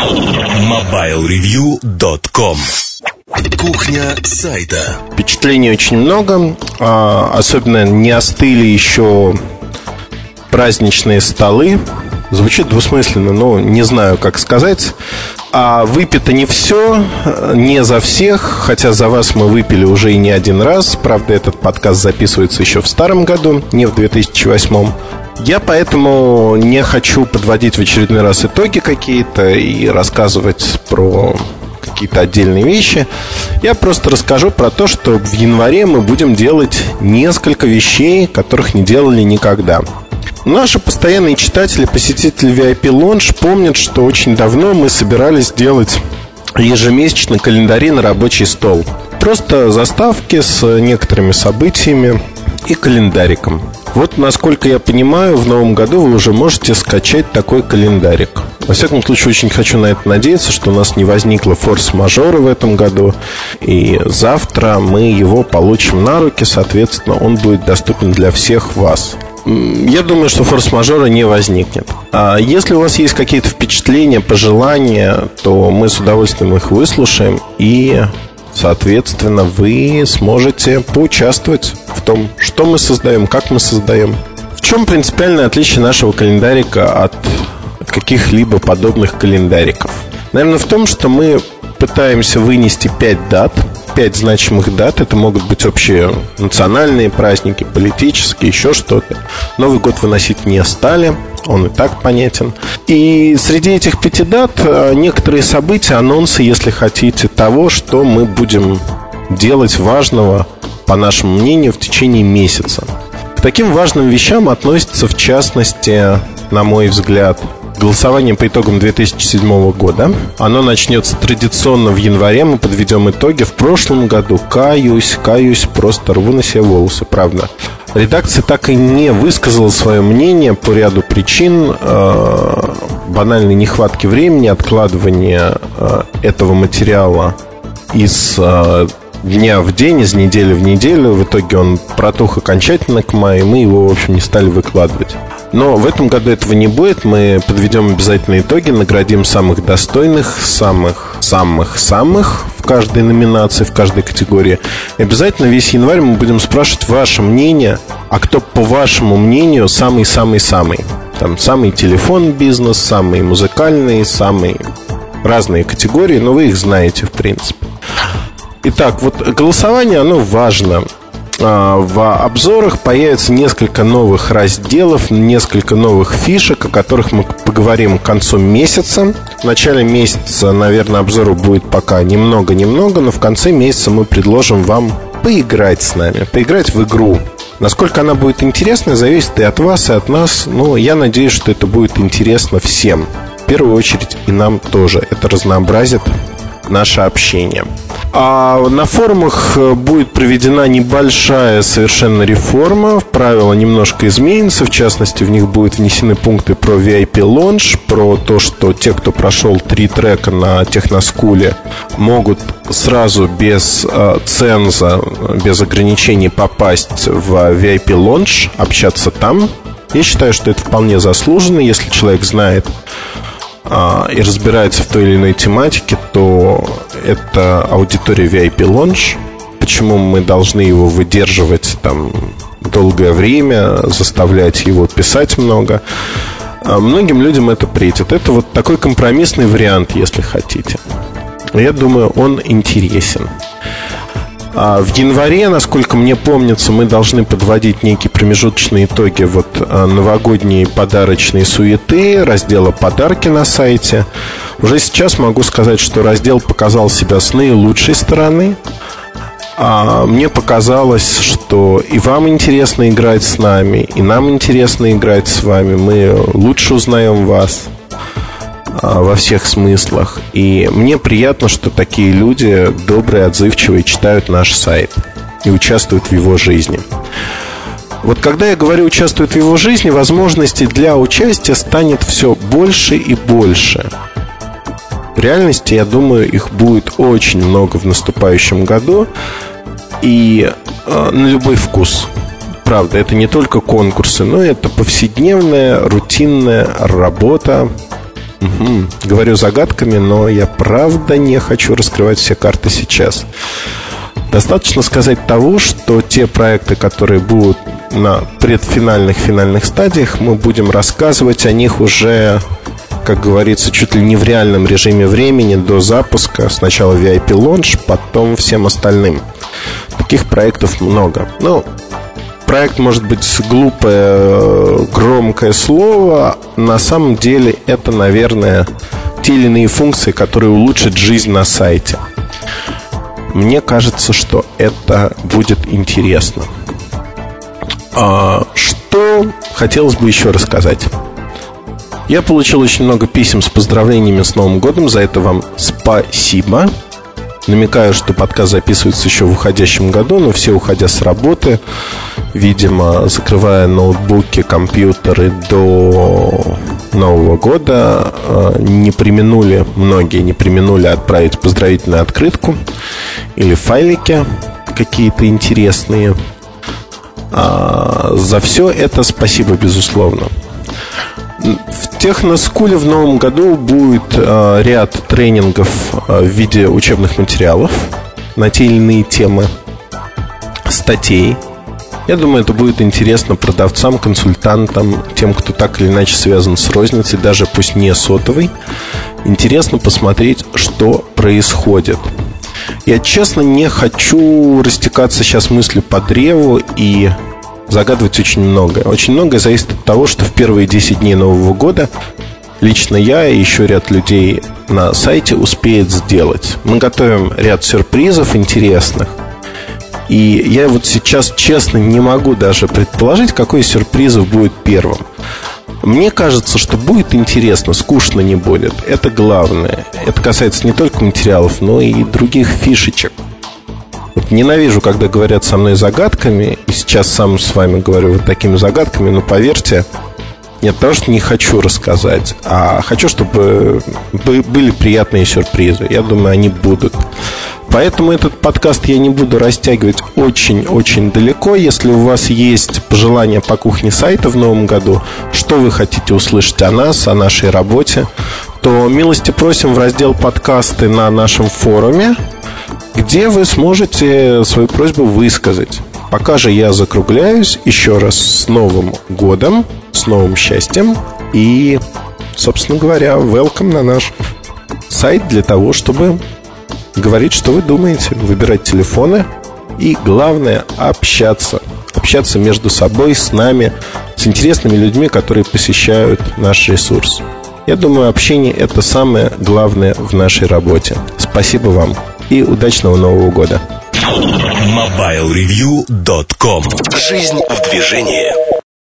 MobileReview.com Кухня сайта. Впечатлений очень много а, Особенно не остыли еще праздничные столы Звучит двусмысленно, но не знаю, как сказать. А выпито не все, не за всех, хотя за вас мы выпили уже и не один раз. Правда, этот подкаст записывается еще в старом году, не в 2008. Я поэтому не хочу подводить в очередной раз итоги какие-то и рассказывать про какие-то отдельные вещи. Я просто расскажу про то, что в январе мы будем делать несколько вещей, которых не делали никогда. Наши постоянные читатели, посетители VIP Lounge помнят, что очень давно мы собирались делать ежемесячно календари на рабочий стол. Просто заставки с некоторыми событиями и календариком. Вот, насколько я понимаю, в новом году вы уже можете скачать такой календарик. Во всяком случае, очень хочу на это надеяться, что у нас не возникло форс-мажора в этом году. И завтра мы его получим на руки, соответственно, он будет доступен для всех вас. Я думаю, что форс-мажора не возникнет. А если у вас есть какие-то впечатления, пожелания, то мы с удовольствием их выслушаем и Соответственно, вы сможете поучаствовать в том, что мы создаем, как мы создаем. В чем принципиальное отличие нашего календарика от каких-либо подобных календариков? Наверное, в том, что мы пытаемся вынести 5 дат, 5 значимых дат. Это могут быть общие национальные праздники, политические, еще что-то. Новый год выносить не стали, он и так понятен. И среди этих пяти дат э, некоторые события, анонсы, если хотите, того, что мы будем делать важного, по нашему мнению, в течение месяца. К таким важным вещам относится, в частности, на мой взгляд, голосование по итогам 2007 года. Оно начнется традиционно в январе. Мы подведем итоги. В прошлом году, каюсь, каюсь, просто рву на себе волосы, правда. Редакция так и не высказала свое мнение по ряду причин э, банальной нехватки времени, откладывания э, этого материала из э, дня в день, из недели в неделю. В итоге он протух окончательно к маю, и мы его, в общем, не стали выкладывать. Но в этом году этого не будет. Мы подведем обязательно итоги, наградим самых достойных, самых, самых, самых в каждой номинации, в каждой категории. И обязательно весь январь мы будем спрашивать ваше мнение, а кто, по вашему мнению, самый-самый-самый. Там самый телефон бизнес, самый музыкальный, самый разные категории, но вы их знаете, в принципе. Итак, вот голосование, оно важно. А, в обзорах появится несколько новых разделов, несколько новых фишек, о которых мы поговорим к концу месяца. В начале месяца, наверное, обзору будет пока немного-немного, но в конце месяца мы предложим вам поиграть с нами, поиграть в игру. Насколько она будет интересна, зависит и от вас, и от нас. Но я надеюсь, что это будет интересно всем. В первую очередь и нам тоже. Это разнообразит наше общение. А на форумах э, будет проведена небольшая совершенно реформа. Правила немножко изменятся. В частности, в них будут внесены пункты про VIP Launch, про то, что те, кто прошел три трека на Техноскуле, могут сразу без э, ценза, без ограничений попасть в VIP Launch, общаться там. Я считаю, что это вполне заслуженно, если человек знает и разбирается в той или иной тематике, то это аудитория VIP Launch. Почему мы должны его выдерживать там долгое время, заставлять его писать много? А многим людям это претит. Это вот такой компромиссный вариант, если хотите. Я думаю, он интересен. А в январе, насколько мне помнится, мы должны подводить некие промежуточные итоги вот а, новогодние подарочные суеты, раздела подарки на сайте. Уже сейчас могу сказать, что раздел показал себя с наилучшей стороны. А мне показалось, что и вам интересно играть с нами, и нам интересно играть с вами. Мы лучше узнаем вас. А, во всех смыслах. И мне приятно, что такие люди добрые, отзывчивые, читают наш сайт и участвуют в его жизни. Вот когда я говорю участвуют в его жизни, возможностей для участия станет все больше и больше. В реальности, я думаю, их будет очень много в наступающем году. И э, на любой вкус. Правда, это не только конкурсы, но это повседневная, рутинная работа Угу. Говорю загадками, но я правда не хочу раскрывать все карты сейчас. Достаточно сказать того, что те проекты, которые будут на предфинальных финальных стадиях, мы будем рассказывать о них уже, как говорится, чуть ли не в реальном режиме времени до запуска. Сначала VIP launch, потом всем остальным. Таких проектов много. Ну, проект может быть глупое, громкое слово. На самом деле это, наверное, те или иные функции, которые улучшат жизнь на сайте. Мне кажется, что это будет интересно. А, что хотелось бы еще рассказать? Я получил очень много писем с поздравлениями с Новым годом. За это вам спасибо. Намекаю, что подкаст записывается еще в уходящем году, но все уходя с работы, видимо, закрывая ноутбуки, компьютеры до Нового года, э, не применули, многие не применули отправить поздравительную открытку или файлики какие-то интересные. А, за все это спасибо, безусловно. В Техноскуле в новом году будет э, ряд тренингов э, в виде учебных материалов на те или иные темы, статей. Я думаю, это будет интересно продавцам, консультантам, тем, кто так или иначе связан с розницей, даже пусть не сотовый. Интересно посмотреть, что происходит. Я честно не хочу растекаться сейчас мыслью по древу и загадывать очень многое. Очень многое зависит от того, что в первые 10 дней Нового года лично я и еще ряд людей на сайте успеет сделать. Мы готовим ряд сюрпризов интересных. И я вот сейчас честно не могу даже предположить, какой из сюрпризов будет первым. Мне кажется, что будет интересно, скучно не будет. Это главное. Это касается не только материалов, но и других фишечек. Вот ненавижу, когда говорят со мной загадками, и сейчас сам с вами говорю вот такими загадками, но поверьте, нет, потому что не хочу рассказать, а хочу, чтобы были приятные сюрпризы. Я думаю, они будут. Поэтому этот подкаст я не буду растягивать очень-очень далеко. Если у вас есть пожелания по кухне сайта в новом году, что вы хотите услышать о нас, о нашей работе, то милости просим в раздел подкасты на нашем форуме, где вы сможете свою просьбу высказать. Пока же я закругляюсь еще раз с Новым годом, с новым счастьем и, собственно говоря, welcome на наш сайт для того, чтобы говорить, что вы думаете, выбирать телефоны и, главное, общаться. Общаться между собой, с нами, с интересными людьми, которые посещают наш ресурс. Я думаю, общение – это самое главное в нашей работе. Спасибо вам и удачного Нового года. MobileReview.com Жизнь в движении.